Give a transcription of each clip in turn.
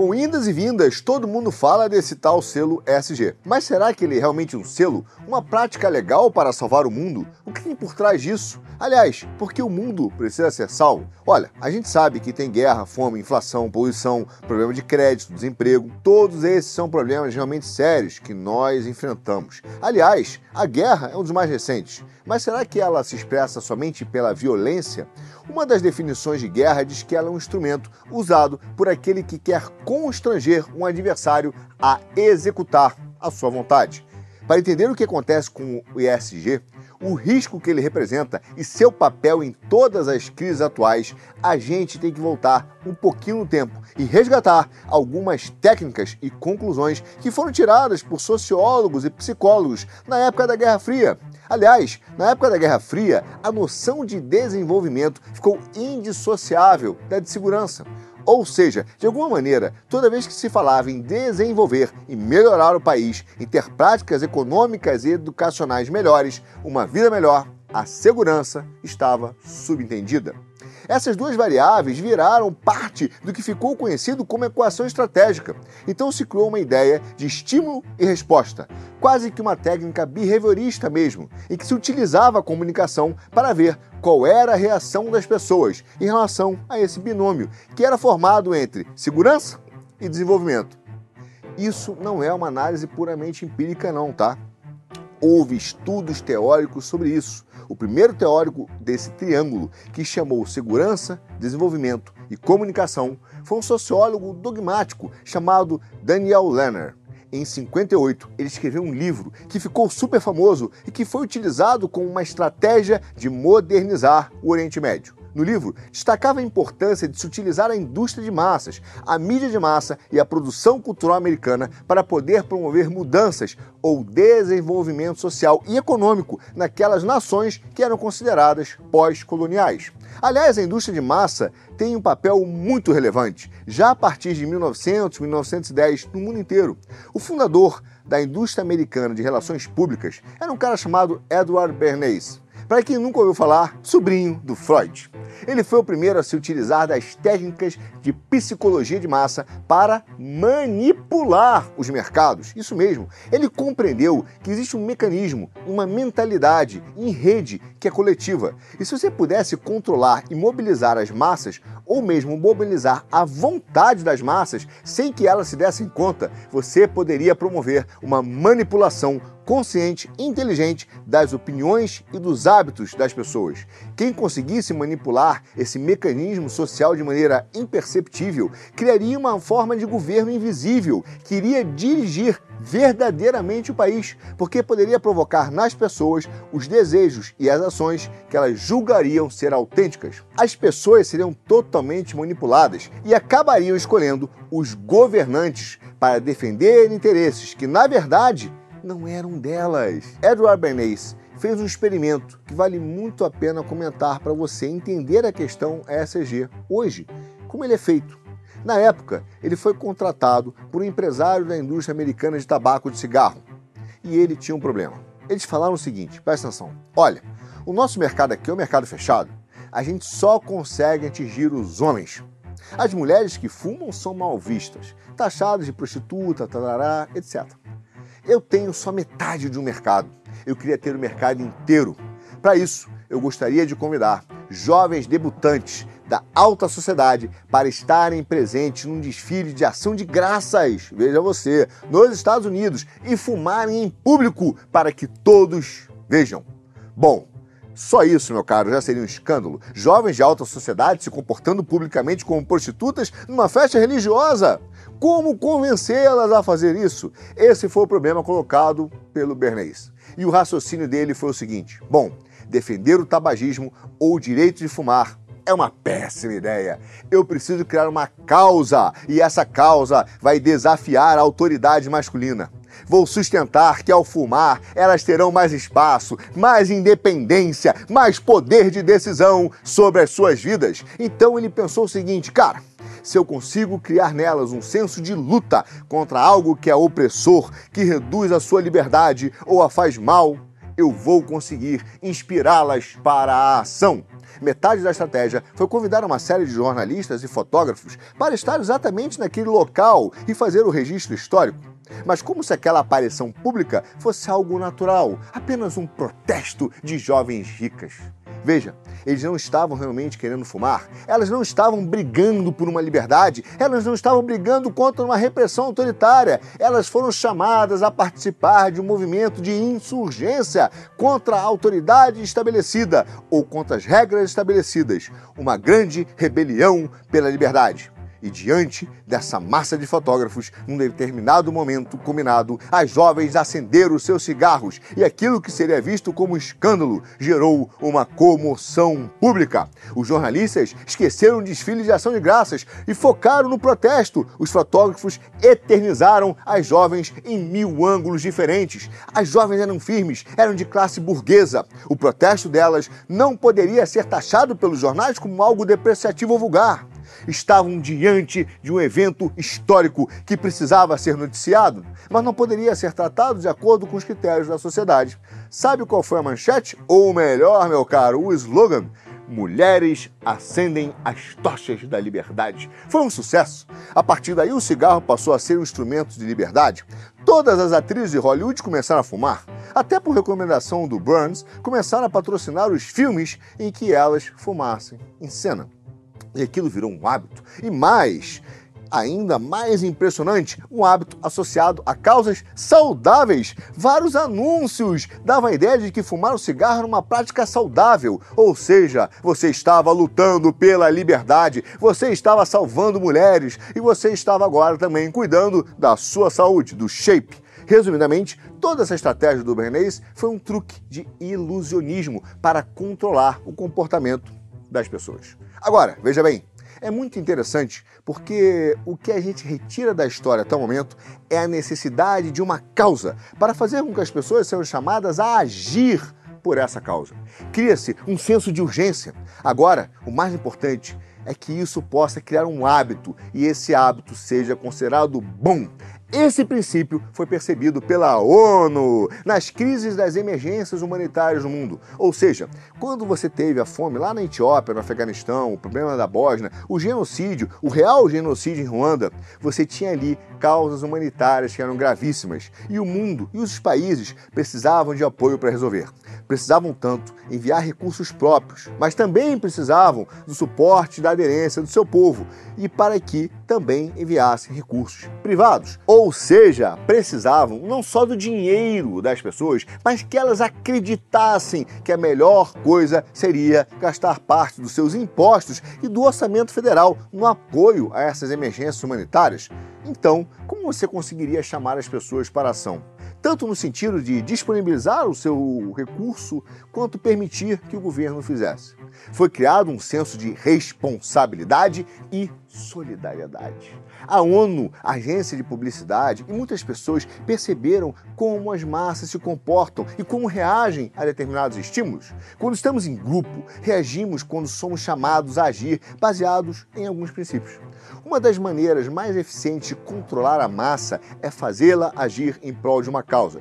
Com indas e vindas, todo mundo fala desse tal selo SG. Mas será que ele é realmente um selo? Uma prática legal para salvar o mundo? O que tem por trás disso? Aliás, por que o mundo precisa ser salvo? Olha, a gente sabe que tem guerra, fome, inflação, poluição, problema de crédito, desemprego. Todos esses são problemas realmente sérios que nós enfrentamos. Aliás, a guerra é um dos mais recentes. Mas será que ela se expressa somente pela violência? Uma das definições de guerra diz que ela é um instrumento usado por aquele que quer constranger um adversário a executar a sua vontade. Para entender o que acontece com o ESG, o risco que ele representa e seu papel em todas as crises atuais, a gente tem que voltar um pouquinho no tempo e resgatar algumas técnicas e conclusões que foram tiradas por sociólogos e psicólogos na época da Guerra Fria. Aliás, na época da Guerra Fria, a noção de desenvolvimento ficou indissociável da de segurança. Ou seja, de alguma maneira, toda vez que se falava em desenvolver e melhorar o país, em ter práticas econômicas e educacionais melhores, uma vida melhor, a segurança estava subentendida. Essas duas variáveis viraram parte do que ficou conhecido como equação estratégica. Então se criou uma ideia de estímulo e resposta, quase que uma técnica behaviorista mesmo, em que se utilizava a comunicação para ver qual era a reação das pessoas em relação a esse binômio, que era formado entre segurança e desenvolvimento. Isso não é uma análise puramente empírica, não, tá? Houve estudos teóricos sobre isso. O primeiro teórico desse triângulo, que chamou segurança, desenvolvimento e comunicação, foi um sociólogo dogmático chamado Daniel Lerner. Em 58, ele escreveu um livro que ficou super famoso e que foi utilizado como uma estratégia de modernizar o Oriente Médio. No livro, destacava a importância de se utilizar a indústria de massas, a mídia de massa e a produção cultural americana para poder promover mudanças ou desenvolvimento social e econômico naquelas nações que eram consideradas pós-coloniais. Aliás, a indústria de massa tem um papel muito relevante, já a partir de 1900, 1910, no mundo inteiro. O fundador da indústria americana de relações públicas era um cara chamado Edward Bernays. Para quem nunca ouviu falar, sobrinho do Freud. Ele foi o primeiro a se utilizar das técnicas de psicologia de massa para manipular os mercados. Isso mesmo, ele compreendeu que existe um mecanismo, uma mentalidade em rede que é coletiva. E se você pudesse controlar e mobilizar as massas, ou mesmo mobilizar a vontade das massas sem que elas se dessem conta, você poderia promover uma manipulação consciente e inteligente das opiniões e dos hábitos das pessoas. Quem conseguisse manipular esse mecanismo social de maneira imperceptível criaria uma forma de governo invisível que iria dirigir verdadeiramente o país, porque poderia provocar nas pessoas os desejos e as ações que elas julgariam ser autênticas. As pessoas seriam totalmente manipuladas e acabariam escolhendo os governantes para defender interesses que, na verdade, não eram delas. Edward Bernays fez um experimento que vale muito a pena comentar para você entender a questão ESG hoje, como ele é feito. Na época, ele foi contratado por um empresário da indústria americana de tabaco de cigarro. E ele tinha um problema. Eles falaram o seguinte: presta atenção. Olha, o nosso mercado aqui é um mercado fechado. A gente só consegue atingir os homens. As mulheres que fumam são mal vistas, taxadas de prostituta, tarará, etc. Eu tenho só metade de um mercado. Eu queria ter o mercado inteiro. Para isso, eu gostaria de convidar jovens debutantes da alta sociedade para estarem presentes num desfile de ação de graças, veja você, nos Estados Unidos e fumarem em público para que todos vejam. Bom, só isso, meu caro, já seria um escândalo. Jovens de alta sociedade se comportando publicamente como prostitutas numa festa religiosa. Como convencê-las a fazer isso? Esse foi o problema colocado pelo Bernays. E o raciocínio dele foi o seguinte: bom, defender o tabagismo ou o direito de fumar é uma péssima ideia. Eu preciso criar uma causa e essa causa vai desafiar a autoridade masculina. Vou sustentar que ao fumar elas terão mais espaço, mais independência, mais poder de decisão sobre as suas vidas. Então ele pensou o seguinte, cara se eu consigo criar nelas um senso de luta contra algo que é opressor, que reduz a sua liberdade ou a faz mal, eu vou conseguir inspirá-las para a ação. Metade da estratégia foi convidar uma série de jornalistas e fotógrafos para estar exatamente naquele local e fazer o registro histórico. Mas como se aquela aparição pública fosse algo natural, apenas um protesto de jovens ricas. Veja, eles não estavam realmente querendo fumar, elas não estavam brigando por uma liberdade, elas não estavam brigando contra uma repressão autoritária, elas foram chamadas a participar de um movimento de insurgência contra a autoridade estabelecida ou contra as regras estabelecidas, uma grande rebelião pela liberdade. E diante dessa massa de fotógrafos, num determinado momento combinado, as jovens acenderam seus cigarros e aquilo que seria visto como escândalo gerou uma comoção pública. Os jornalistas esqueceram o desfile de ação de graças e focaram no protesto. Os fotógrafos eternizaram as jovens em mil ângulos diferentes. As jovens eram firmes, eram de classe burguesa. O protesto delas não poderia ser taxado pelos jornais como algo depreciativo ou vulgar estavam diante de um evento histórico que precisava ser noticiado, mas não poderia ser tratado de acordo com os critérios da sociedade. Sabe qual foi a manchete? Ou melhor, meu caro, o slogan? Mulheres acendem as tochas da liberdade. Foi um sucesso. A partir daí, o cigarro passou a ser um instrumento de liberdade. Todas as atrizes de Hollywood começaram a fumar. Até por recomendação do Burns, começaram a patrocinar os filmes em que elas fumassem em cena. E aquilo virou um hábito. E mais, ainda mais impressionante, um hábito associado a causas saudáveis. Vários anúncios davam a ideia de que fumar o cigarro era uma prática saudável, ou seja, você estava lutando pela liberdade, você estava salvando mulheres e você estava agora também cuidando da sua saúde, do shape. Resumidamente, toda essa estratégia do Bernays foi um truque de ilusionismo para controlar o comportamento das pessoas. Agora, veja bem, é muito interessante porque o que a gente retira da história até o momento é a necessidade de uma causa para fazer com que as pessoas sejam chamadas a agir por essa causa. Cria-se um senso de urgência. Agora, o mais importante é que isso possa criar um hábito e esse hábito seja considerado bom. Esse princípio foi percebido pela ONU nas crises das emergências humanitárias no mundo. Ou seja, quando você teve a fome lá na Etiópia, no Afeganistão, o problema da Bósnia, o genocídio, o real genocídio em Ruanda, você tinha ali causas humanitárias que eram gravíssimas e o mundo e os países precisavam de apoio para resolver. Precisavam tanto enviar recursos próprios, mas também precisavam do suporte da aderência do seu povo e para que também enviassem recursos privados. Ou seja, precisavam não só do dinheiro das pessoas, mas que elas acreditassem que a melhor coisa seria gastar parte dos seus impostos e do orçamento federal no apoio a essas emergências humanitárias. Então, como você conseguiria chamar as pessoas para a ação? Tanto no sentido de disponibilizar o seu recurso, quanto permitir que o governo fizesse. Foi criado um senso de responsabilidade e solidariedade. A ONU, a agência de publicidade e muitas pessoas perceberam como as massas se comportam e como reagem a determinados estímulos. Quando estamos em grupo, reagimos quando somos chamados a agir baseados em alguns princípios. Uma das maneiras mais eficientes de controlar a massa é fazê-la agir em prol de uma causa,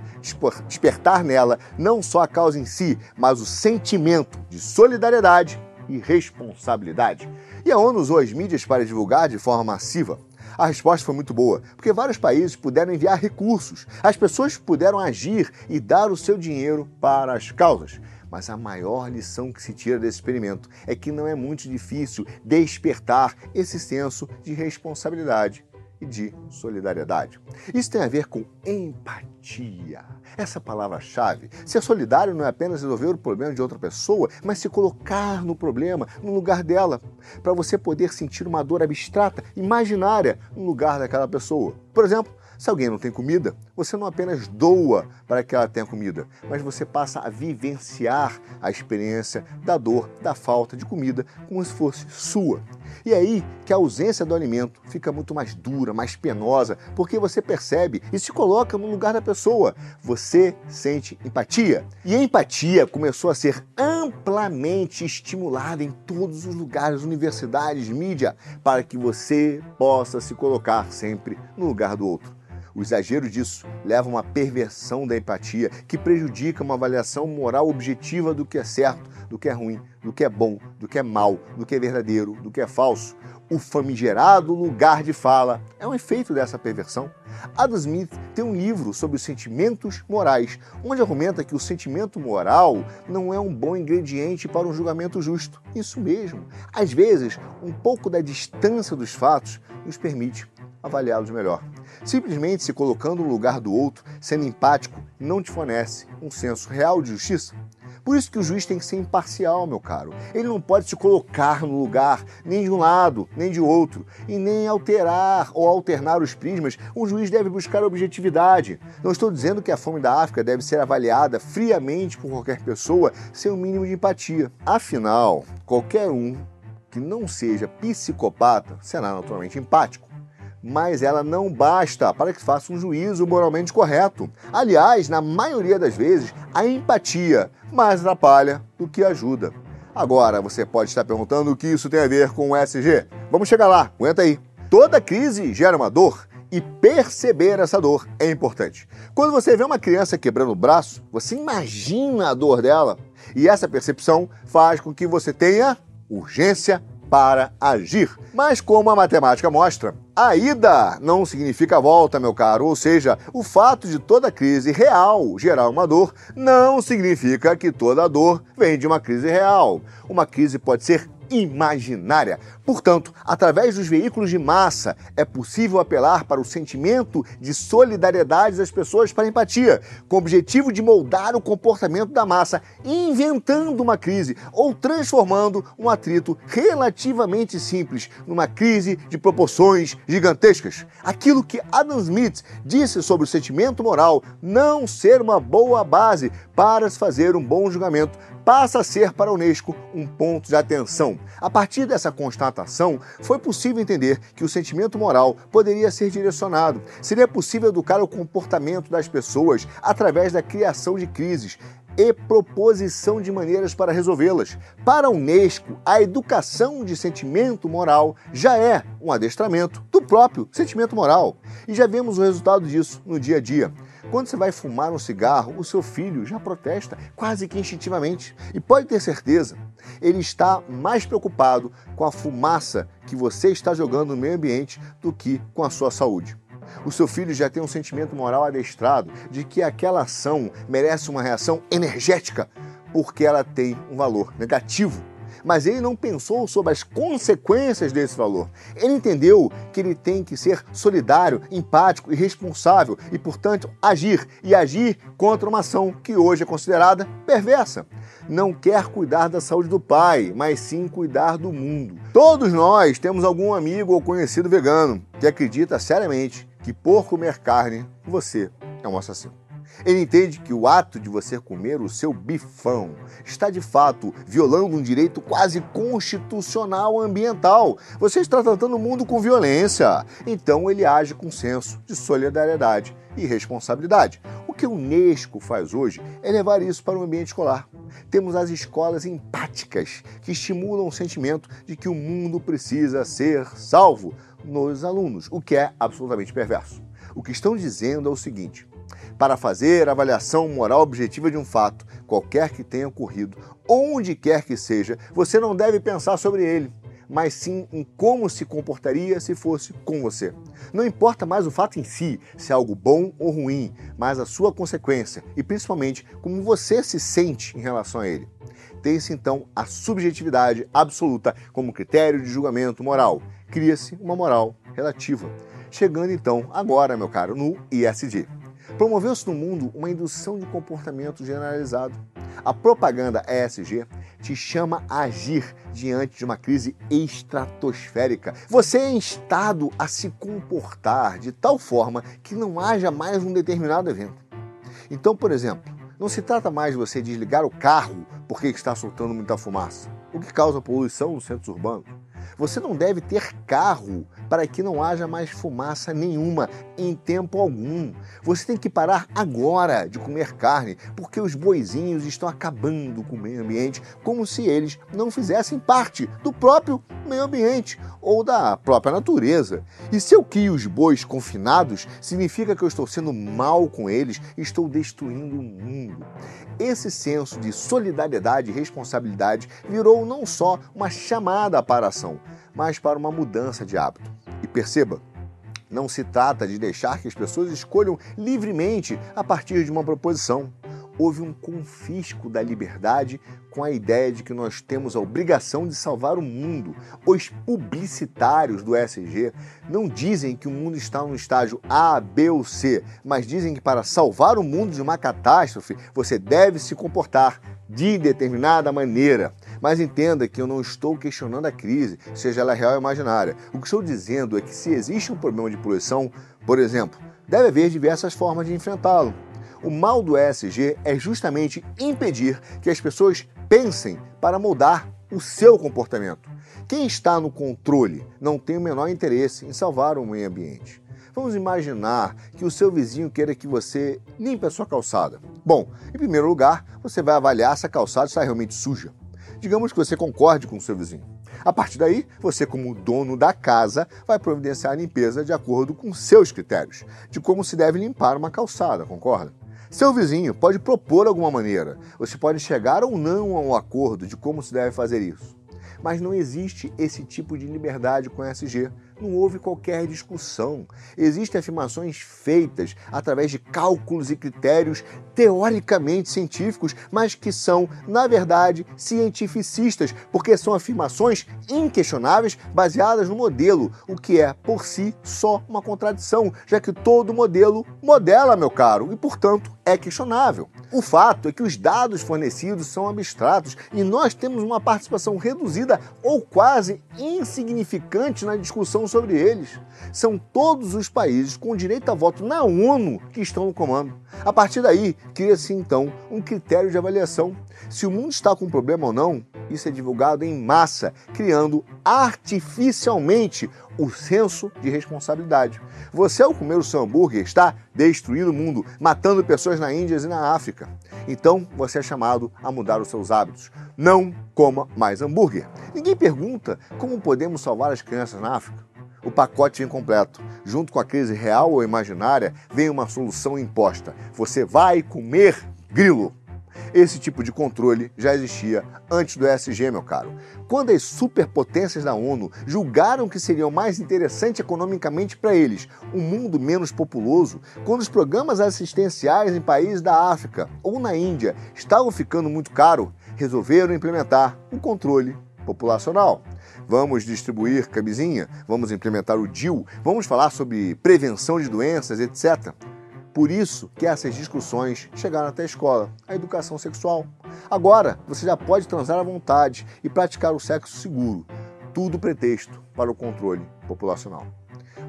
despertar nela não só a causa em si, mas o sentimento de solidariedade e responsabilidade. E a ONU usou as mídias para divulgar de forma massiva. A resposta foi muito boa, porque vários países puderam enviar recursos, as pessoas puderam agir e dar o seu dinheiro para as causas. Mas a maior lição que se tira desse experimento é que não é muito difícil despertar esse senso de responsabilidade e de solidariedade. Isso tem a ver com empatia. Essa palavra-chave. Ser solidário não é apenas resolver o problema de outra pessoa, mas se colocar no problema, no lugar dela, para você poder sentir uma dor abstrata, imaginária, no lugar daquela pessoa. Por exemplo, se alguém não tem comida, você não apenas doa para que ela tenha comida, mas você passa a vivenciar a experiência da dor, da falta de comida, como se fosse sua. E é aí que a ausência do alimento fica muito mais dura, mais penosa, porque você percebe e se coloca no lugar da pessoa. Você sente empatia. E a empatia começou a ser amplamente estimulada em todos os lugares, universidades, mídia, para que você possa se colocar sempre no lugar do outro. O exagero disso leva a uma perversão da empatia que prejudica uma avaliação moral objetiva do que é certo, do que é ruim, do que é bom, do que é mal, do que é verdadeiro, do que é falso. O famigerado lugar de fala é um efeito dessa perversão. Adam Smith tem um livro sobre os sentimentos morais, onde argumenta que o sentimento moral não é um bom ingrediente para um julgamento justo. Isso mesmo. Às vezes, um pouco da distância dos fatos nos permite avaliá-los melhor. Simplesmente se colocando no lugar do outro, sendo empático, não te fornece um senso real de justiça. Por isso que o juiz tem que ser imparcial, meu caro. Ele não pode se colocar no lugar nem de um lado, nem de outro, e nem alterar ou alternar os prismas. O juiz deve buscar objetividade. Não estou dizendo que a fome da África deve ser avaliada friamente por qualquer pessoa sem o um mínimo de empatia. Afinal, qualquer um que não seja psicopata será naturalmente empático mas ela não basta para que faça um juízo moralmente correto. Aliás, na maioria das vezes, a empatia mais atrapalha do que ajuda. Agora, você pode estar perguntando o que isso tem a ver com o SG. Vamos chegar lá, aguenta aí. Toda crise gera uma dor e perceber essa dor é importante. Quando você vê uma criança quebrando o braço, você imagina a dor dela e essa percepção faz com que você tenha urgência para agir. Mas como a matemática mostra, a ida não significa volta, meu caro, ou seja, o fato de toda crise real gerar uma dor não significa que toda dor vem de uma crise real. Uma crise pode ser imaginária. Portanto, através dos veículos de massa, é possível apelar para o sentimento de solidariedade das pessoas para empatia, com o objetivo de moldar o comportamento da massa, inventando uma crise ou transformando um atrito relativamente simples numa crise de proporções gigantescas. Aquilo que Adam Smith disse sobre o sentimento moral não ser uma boa base para se fazer um bom julgamento passa a ser para a Unesco um ponto de atenção. A partir dessa constatação, foi possível entender que o sentimento moral poderia ser direcionado. Seria possível educar o comportamento das pessoas através da criação de crises e proposição de maneiras para resolvê-las. Para a Unesco, a educação de sentimento moral já é um adestramento do próprio sentimento moral. E já vemos o resultado disso no dia a dia. Quando você vai fumar um cigarro, o seu filho já protesta quase que instintivamente. E pode ter certeza, ele está mais preocupado com a fumaça que você está jogando no meio ambiente do que com a sua saúde. O seu filho já tem um sentimento moral adestrado de que aquela ação merece uma reação energética porque ela tem um valor negativo mas ele não pensou sobre as consequências desse valor. Ele entendeu que ele tem que ser solidário, empático e responsável e, portanto, agir e agir contra uma ação que hoje é considerada perversa. Não quer cuidar da saúde do pai, mas sim cuidar do mundo. Todos nós temos algum amigo ou conhecido vegano que acredita seriamente que por comer carne você é um assassino. Ele entende que o ato de você comer o seu bifão está de fato violando um direito quase constitucional ambiental. Você está tratando o mundo com violência. Então ele age com senso de solidariedade e responsabilidade. O que o Unesco faz hoje é levar isso para o ambiente escolar. Temos as escolas empáticas que estimulam o sentimento de que o mundo precisa ser salvo nos alunos, o que é absolutamente perverso. O que estão dizendo é o seguinte: para fazer avaliação moral objetiva de um fato, qualquer que tenha ocorrido, onde quer que seja, você não deve pensar sobre ele, mas sim em como se comportaria se fosse com você. Não importa mais o fato em si, se é algo bom ou ruim, mas a sua consequência e principalmente como você se sente em relação a ele. Tem-se então a subjetividade absoluta como critério de julgamento moral. Cria-se uma moral relativa. Chegando então agora, meu caro, no ISD. Promoveu-se no mundo uma indução de comportamento generalizado. A propaganda ESG te chama a agir diante de uma crise estratosférica. Você é instado a se comportar de tal forma que não haja mais um determinado evento. Então, por exemplo, não se trata mais de você desligar o carro porque está soltando muita fumaça, o que causa poluição nos centros urbanos. Você não deve ter carro para que não haja mais fumaça nenhuma em tempo algum. Você tem que parar agora de comer carne, porque os boizinhos estão acabando com o meio ambiente, como se eles não fizessem parte do próprio meio ambiente ou da própria natureza. E se eu crio os bois confinados, significa que eu estou sendo mal com eles e estou destruindo o mundo. Esse senso de solidariedade e responsabilidade virou não só uma chamada para a ação, mas para uma mudança de hábito. E perceba, não se trata de deixar que as pessoas escolham livremente a partir de uma proposição houve um confisco da liberdade com a ideia de que nós temos a obrigação de salvar o mundo. Os publicitários do SG não dizem que o mundo está no estágio A, B ou C, mas dizem que para salvar o mundo de uma catástrofe, você deve se comportar de determinada maneira. Mas entenda que eu não estou questionando a crise, seja ela real ou imaginária. O que estou dizendo é que se existe um problema de poluição, por exemplo, deve haver diversas formas de enfrentá-lo. O mal do ESG é justamente impedir que as pessoas pensem para mudar o seu comportamento. Quem está no controle não tem o menor interesse em salvar o meio ambiente. Vamos imaginar que o seu vizinho queira que você limpe a sua calçada. Bom, em primeiro lugar, você vai avaliar se a calçada está realmente suja. Digamos que você concorde com o seu vizinho. A partir daí, você, como dono da casa, vai providenciar a limpeza de acordo com seus critérios de como se deve limpar uma calçada, concorda? Seu vizinho pode propor alguma maneira. Você pode chegar ou não a um acordo de como se deve fazer isso. Mas não existe esse tipo de liberdade com SG não houve qualquer discussão. Existem afirmações feitas através de cálculos e critérios teoricamente científicos, mas que são, na verdade, cientificistas, porque são afirmações inquestionáveis baseadas no modelo, o que é, por si, só uma contradição, já que todo modelo modela, meu caro, e, portanto, é questionável. O fato é que os dados fornecidos são abstratos e nós temos uma participação reduzida ou quase insignificante na discussão sobre eles. São todos os países com direito a voto na ONU que estão no comando. A partir daí, cria-se então um critério de avaliação. Se o mundo está com um problema ou não, isso é divulgado em massa, criando artificialmente o senso de responsabilidade. Você, ao comer o seu hambúrguer, está destruindo o mundo, matando pessoas na Índia e na África. Então, você é chamado a mudar os seus hábitos. Não coma mais hambúrguer. Ninguém pergunta como podemos salvar as crianças na África. O pacote vem completo. Junto com a crise real ou imaginária, vem uma solução imposta. Você vai comer grilo. Esse tipo de controle já existia antes do ESG, meu caro. Quando as superpotências da ONU julgaram que seria mais interessante economicamente para eles um mundo menos populoso, quando os programas assistenciais em países da África ou na Índia estavam ficando muito caro, resolveram implementar um controle populacional. Vamos distribuir camisinha, vamos implementar o DIL, vamos falar sobre prevenção de doenças, etc. Por isso que essas discussões chegaram até a escola, a educação sexual. Agora, você já pode transar à vontade e praticar o sexo seguro. Tudo pretexto para o controle populacional.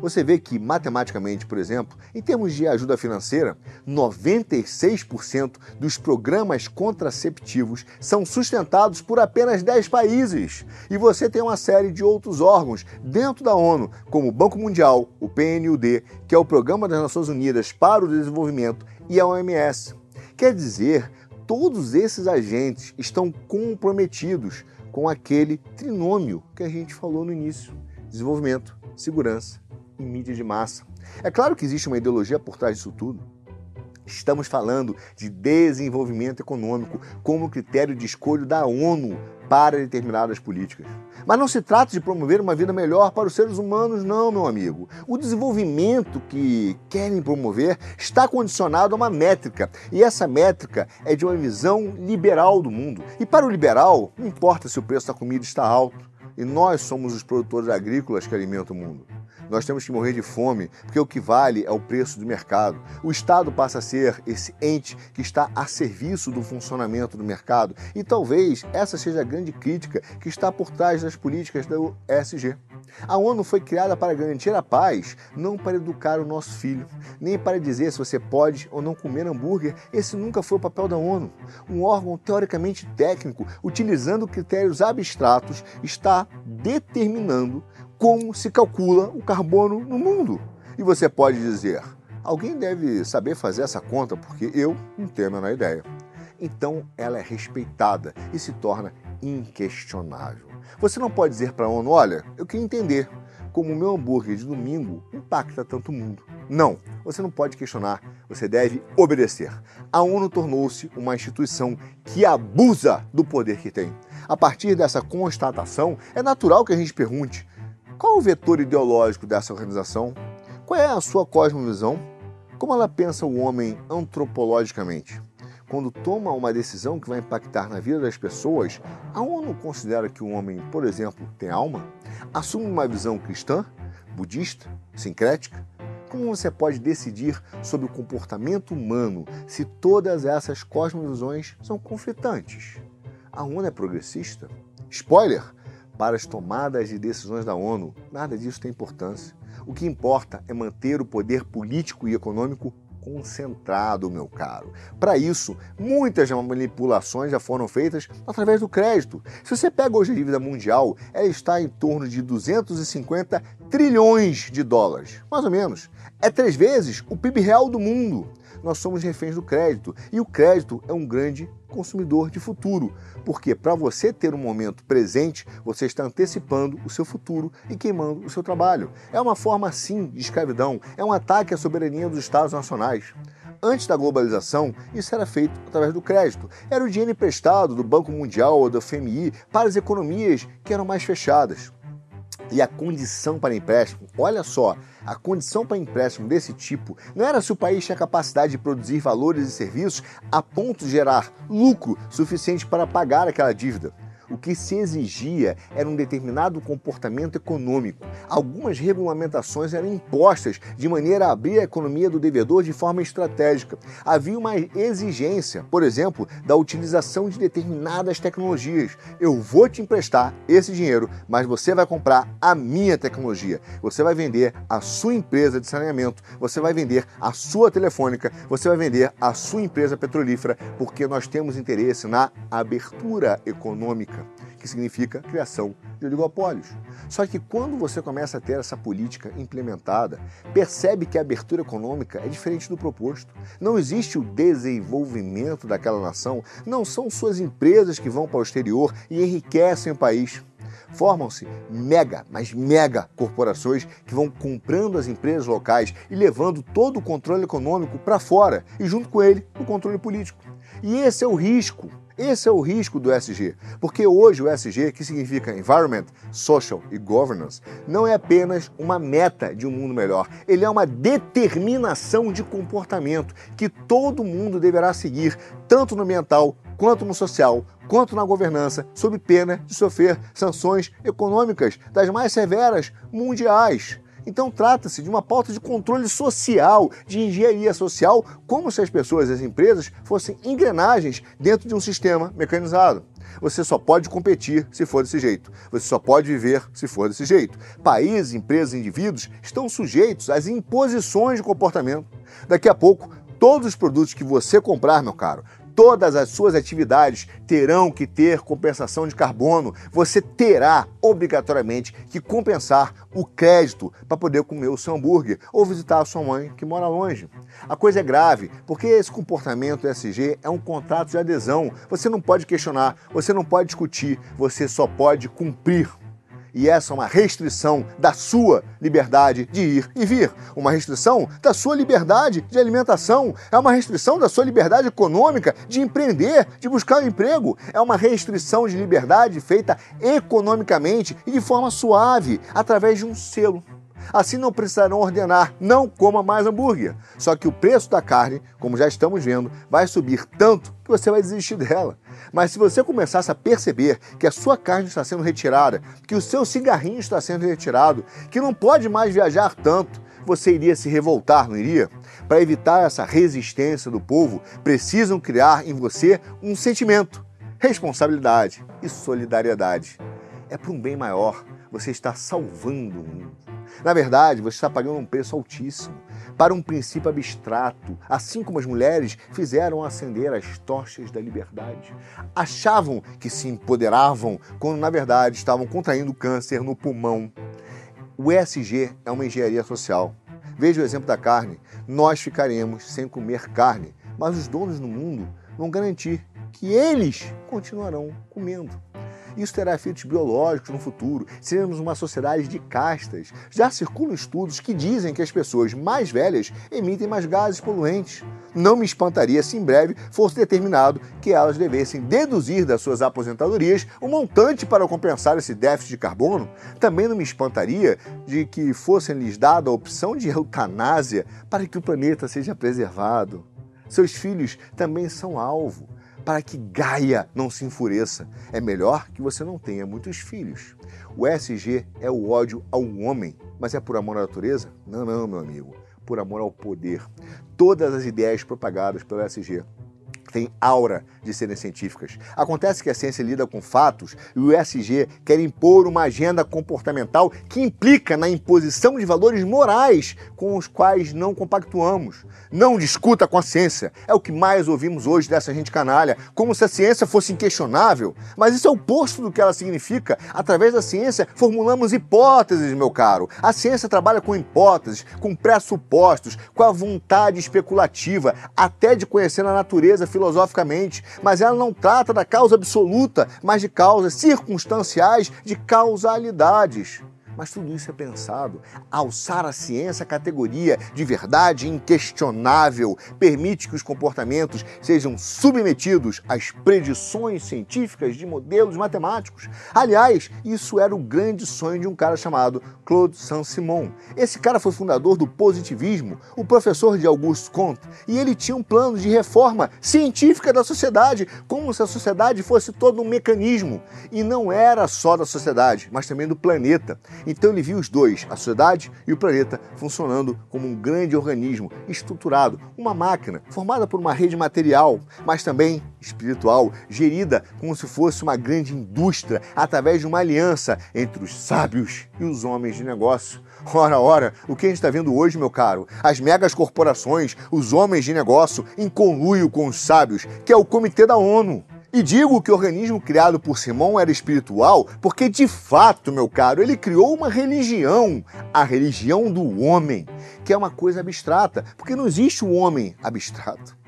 Você vê que, matematicamente, por exemplo, em termos de ajuda financeira, 96% dos programas contraceptivos são sustentados por apenas 10 países. E você tem uma série de outros órgãos dentro da ONU, como o Banco Mundial, o PNUD, que é o Programa das Nações Unidas para o Desenvolvimento, e a OMS. Quer dizer, todos esses agentes estão comprometidos com aquele trinômio que a gente falou no início: desenvolvimento, segurança em mídia de massa. É claro que existe uma ideologia por trás disso tudo. Estamos falando de desenvolvimento econômico como critério de escolha da ONU para determinadas políticas. Mas não se trata de promover uma vida melhor para os seres humanos, não, meu amigo. O desenvolvimento que querem promover está condicionado a uma métrica, e essa métrica é de uma visão liberal do mundo. E para o liberal, não importa se o preço da comida está alto, e nós somos os produtores agrícolas que alimentam o mundo. Nós temos que morrer de fome, porque o que vale é o preço do mercado. O Estado passa a ser esse ente que está a serviço do funcionamento do mercado. E talvez essa seja a grande crítica que está por trás das políticas do ESG. A ONU foi criada para garantir a paz, não para educar o nosso filho, nem para dizer se você pode ou não comer hambúrguer. Esse nunca foi o papel da ONU. Um órgão teoricamente técnico, utilizando critérios abstratos, está determinando como se calcula o carbono no mundo. E você pode dizer: alguém deve saber fazer essa conta porque eu não tenho a menor ideia. Então ela é respeitada e se torna inquestionável. Você não pode dizer para a ONU: olha, eu queria entender como o meu hambúrguer de domingo impacta tanto o mundo. Não, você não pode questionar, você deve obedecer. A ONU tornou-se uma instituição que abusa do poder que tem. A partir dessa constatação, é natural que a gente pergunte: qual o vetor ideológico dessa organização? Qual é a sua cosmovisão? Como ela pensa o homem antropologicamente? Quando toma uma decisão que vai impactar na vida das pessoas, a ONU considera que o homem, por exemplo, tem alma? Assume uma visão cristã, budista, sincrética? Como você pode decidir sobre o comportamento humano se todas essas cosmovisões são conflitantes? A ONU é progressista? Spoiler! Para as tomadas de decisões da ONU, nada disso tem importância. O que importa é manter o poder político e econômico concentrado, meu caro. Para isso, muitas manipulações já foram feitas através do crédito. Se você pega hoje a dívida mundial, ela está em torno de 250 trilhões de dólares, mais ou menos. É três vezes o PIB real do mundo nós somos reféns do crédito. E o crédito é um grande consumidor de futuro, porque para você ter um momento presente, você está antecipando o seu futuro e queimando o seu trabalho. É uma forma, sim, de escravidão, é um ataque à soberania dos Estados nacionais. Antes da globalização, isso era feito através do crédito. Era o dinheiro emprestado do Banco Mundial ou do FMI para as economias que eram mais fechadas. E a condição para empréstimo, olha só, a condição para empréstimo desse tipo não era se o país tinha capacidade de produzir valores e serviços a ponto de gerar lucro suficiente para pagar aquela dívida. O que se exigia era um determinado comportamento econômico. Algumas regulamentações eram impostas de maneira a abrir a economia do devedor de forma estratégica. Havia uma exigência, por exemplo, da utilização de determinadas tecnologias. Eu vou te emprestar esse dinheiro, mas você vai comprar a minha tecnologia. Você vai vender a sua empresa de saneamento, você vai vender a sua telefônica, você vai vender a sua empresa petrolífera, porque nós temos interesse na abertura econômica que significa criação de oligopólios. Só que quando você começa a ter essa política implementada, percebe que a abertura econômica é diferente do proposto. Não existe o desenvolvimento daquela nação, não são suas empresas que vão para o exterior e enriquecem o país. Formam-se mega, mas mega corporações que vão comprando as empresas locais e levando todo o controle econômico para fora e, junto com ele, o controle político. E esse é o risco esse é o risco do SG, porque hoje o SG, que significa Environment, Social e Governance, não é apenas uma meta de um mundo melhor, ele é uma determinação de comportamento que todo mundo deverá seguir, tanto no ambiental quanto no social, quanto na governança, sob pena de sofrer sanções econômicas das mais severas mundiais. Então trata-se de uma pauta de controle social, de engenharia social, como se as pessoas e as empresas fossem engrenagens dentro de um sistema mecanizado. Você só pode competir se for desse jeito. Você só pode viver se for desse jeito. Países, empresas, indivíduos estão sujeitos às imposições de comportamento. Daqui a pouco, todos os produtos que você comprar, meu caro, todas as suas atividades terão que ter compensação de carbono. Você terá obrigatoriamente que compensar o crédito para poder comer o seu hambúrguer ou visitar a sua mãe que mora longe. A coisa é grave, porque esse comportamento ESG é um contrato de adesão. Você não pode questionar, você não pode discutir, você só pode cumprir e essa é uma restrição da sua liberdade de ir e vir, uma restrição da sua liberdade de alimentação, é uma restrição da sua liberdade econômica de empreender, de buscar um emprego, é uma restrição de liberdade feita economicamente e de forma suave, através de um selo. Assim não precisarão ordenar, não coma mais hambúrguer. Só que o preço da carne, como já estamos vendo, vai subir tanto que você vai desistir dela. Mas se você começasse a perceber que a sua carne está sendo retirada, que o seu cigarrinho está sendo retirado, que não pode mais viajar tanto, você iria se revoltar, não iria? Para evitar essa resistência do povo, precisam criar em você um sentimento, responsabilidade e solidariedade. É para um bem maior. Você está salvando o mundo. Na verdade, você está pagando um preço altíssimo para um princípio abstrato, assim como as mulheres fizeram acender as tochas da liberdade. Achavam que se empoderavam quando, na verdade, estavam contraindo câncer no pulmão. O ESG é uma engenharia social. Veja o exemplo da carne. Nós ficaremos sem comer carne, mas os donos no mundo vão garantir que eles continuarão comendo. Isso terá efeitos biológicos no futuro. Seremos uma sociedade de castas. Já circulam estudos que dizem que as pessoas mais velhas emitem mais gases poluentes. Não me espantaria se em breve fosse determinado que elas devessem deduzir das suas aposentadorias um montante para compensar esse déficit de carbono. Também não me espantaria de que fosse lhes dada a opção de eutanásia para que o planeta seja preservado. Seus filhos também são alvo para que Gaia não se enfureça. É melhor que você não tenha muitos filhos. O SG é o ódio ao homem, mas é por amor à natureza? Não, não, meu amigo. Por amor ao poder. Todas as ideias propagadas pelo SG têm aura de serem científicas. Acontece que a ciência lida com fatos e o ESG quer impor uma agenda comportamental que implica na imposição de valores morais com os quais não compactuamos. Não discuta com a ciência. É o que mais ouvimos hoje dessa gente canalha, como se a ciência fosse inquestionável. Mas isso é o oposto do que ela significa. Através da ciência, formulamos hipóteses, meu caro. A ciência trabalha com hipóteses, com pressupostos, com a vontade especulativa, até de conhecer a natureza filosoficamente mas ela não trata da causa absoluta, mas de causas circunstanciais, de causalidades. Mas tudo isso é pensado. Alçar a ciência à categoria de verdade inquestionável permite que os comportamentos sejam submetidos às predições científicas de modelos matemáticos. Aliás, isso era o grande sonho de um cara chamado Claude Saint-Simon. Esse cara foi fundador do positivismo, o professor de Auguste Comte, e ele tinha um plano de reforma científica da sociedade, como se a sociedade fosse todo um mecanismo. E não era só da sociedade, mas também do planeta. Então ele viu os dois, a sociedade e o planeta, funcionando como um grande organismo estruturado, uma máquina formada por uma rede material, mas também espiritual, gerida como se fosse uma grande indústria através de uma aliança entre os sábios e os homens de negócio. Ora, ora, o que a gente está vendo hoje, meu caro? As megas corporações, os homens de negócio, em conluio com os sábios, que é o Comitê da ONU. E digo que o organismo criado por Simão era espiritual porque, de fato, meu caro, ele criou uma religião, a religião do homem, que é uma coisa abstrata, porque não existe um homem abstrato.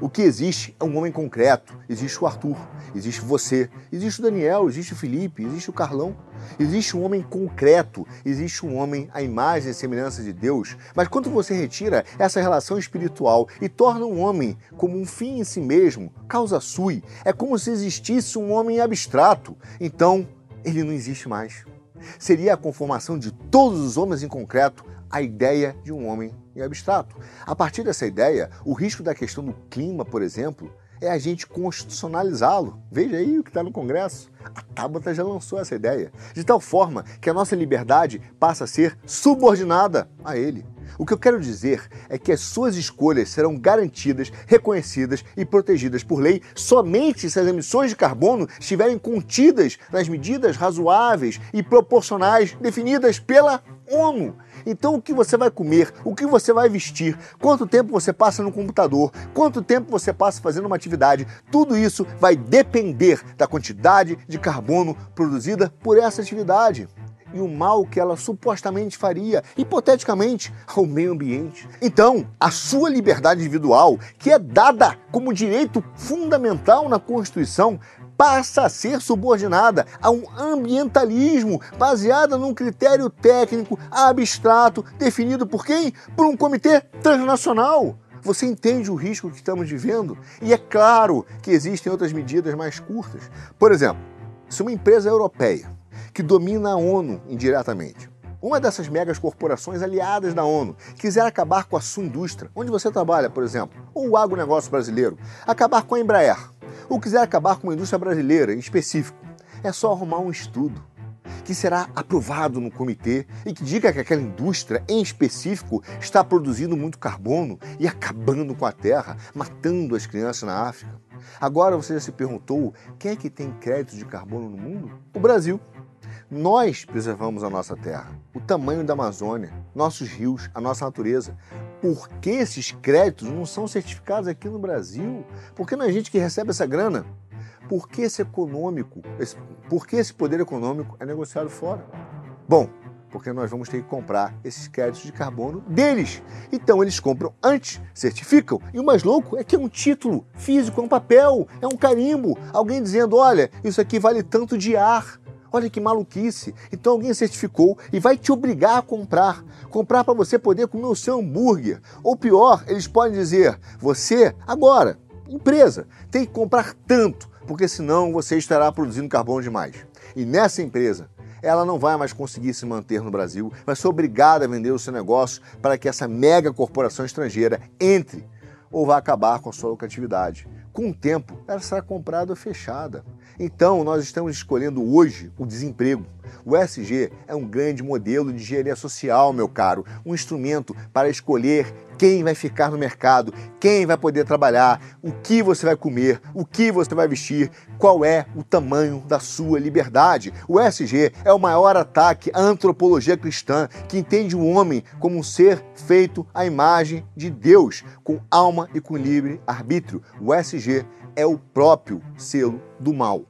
O que existe é um homem concreto. Existe o Arthur, existe você, existe o Daniel, existe o Felipe, existe o Carlão. Existe um homem concreto, existe um homem à imagem e semelhança de Deus. Mas quando você retira essa relação espiritual e torna um homem como um fim em si mesmo, causa sui, é como se existisse um homem abstrato. Então, ele não existe mais. Seria a conformação de todos os homens em concreto a ideia de um homem em abstrato. A partir dessa ideia, o risco da questão do clima, por exemplo, é a gente constitucionalizá-lo. Veja aí o que está no Congresso. A Tabata já lançou essa ideia, de tal forma que a nossa liberdade passa a ser subordinada a ele. O que eu quero dizer é que as suas escolhas serão garantidas, reconhecidas e protegidas por lei somente se as emissões de carbono estiverem contidas nas medidas razoáveis e proporcionais definidas pela ONU. Então, o que você vai comer, o que você vai vestir, quanto tempo você passa no computador, quanto tempo você passa fazendo uma atividade, tudo isso vai depender da quantidade de carbono produzida por essa atividade e o mal que ela supostamente faria, hipoteticamente, ao meio ambiente. Então, a sua liberdade individual, que é dada como direito fundamental na Constituição, passa a ser subordinada a um ambientalismo baseado num critério técnico abstrato definido por quem? Por um comitê transnacional. Você entende o risco que estamos vivendo? E é claro que existem outras medidas mais curtas. Por exemplo, se uma empresa europeia que domina a ONU indiretamente, uma dessas megas corporações aliadas da ONU quiser acabar com a sua indústria, onde você trabalha, por exemplo, ou o agronegócio brasileiro, acabar com a Embraer, ou quiser acabar com uma indústria brasileira em específico, é só arrumar um estudo que será aprovado no comitê e que diga que aquela indústria em específico está produzindo muito carbono e acabando com a terra, matando as crianças na África. Agora você já se perguntou quem é que tem crédito de carbono no mundo? O Brasil. Nós preservamos a nossa terra, o tamanho da Amazônia, nossos rios, a nossa natureza. Por que esses créditos não são certificados aqui no Brasil? Por que não é gente que recebe essa grana? Por que esse econômico, esse, por que esse poder econômico é negociado fora? Bom, porque nós vamos ter que comprar esses créditos de carbono deles. Então eles compram antes, certificam, e o mais louco é que é um título físico, é um papel, é um carimbo, alguém dizendo: olha, isso aqui vale tanto de ar. Olha que maluquice. Então alguém certificou e vai te obrigar a comprar. Comprar para você poder comer o seu hambúrguer. Ou pior, eles podem dizer: você, agora, empresa, tem que comprar tanto, porque senão você estará produzindo carbono demais. E nessa empresa, ela não vai mais conseguir se manter no Brasil, vai ser obrigada a vender o seu negócio para que essa mega corporação estrangeira entre ou vai acabar com a sua lucratividade. Com o tempo, ela será comprada ou fechada. Então, nós estamos escolhendo hoje o desemprego. O SG é um grande modelo de engenharia social, meu caro, um instrumento para escolher quem vai ficar no mercado, quem vai poder trabalhar, o que você vai comer, o que você vai vestir, qual é o tamanho da sua liberdade. O SG é o maior ataque à antropologia cristã, que entende o homem como um ser feito à imagem de Deus, com alma e com livre arbítrio. O SG é o próprio selo do mal.